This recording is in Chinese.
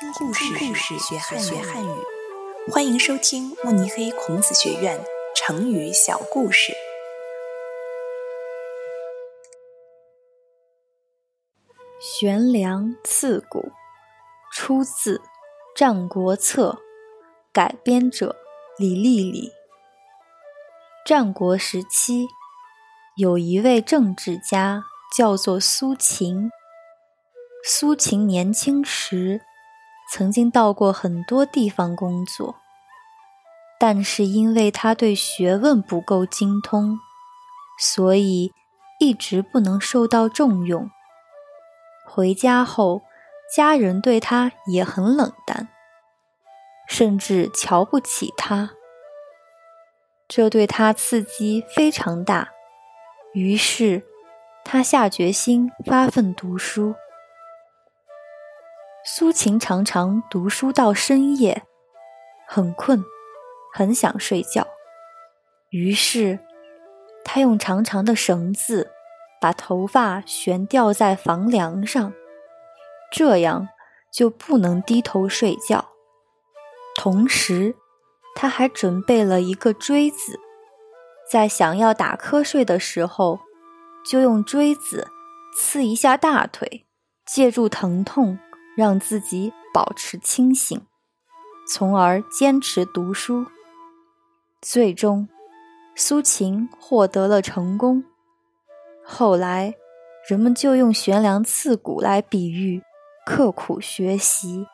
听故事，故事学汉学汉语。欢迎收听慕尼黑孔子学院成语小故事。悬梁刺股，出自《战国策》，改编者李丽丽。战国时期，有一位政治家，叫做苏秦。苏秦年轻时，曾经到过很多地方工作，但是因为他对学问不够精通，所以一直不能受到重用。回家后，家人对他也很冷淡，甚至瞧不起他，这对他刺激非常大。于是，他下决心发奋读书。苏秦常常读书到深夜，很困，很想睡觉。于是，他用长长的绳子把头发悬吊在房梁上，这样就不能低头睡觉。同时，他还准备了一个锥子，在想要打瞌睡的时候，就用锥子刺一下大腿，借助疼痛。让自己保持清醒，从而坚持读书。最终，苏秦获得了成功。后来，人们就用悬梁刺股来比喻刻苦学习。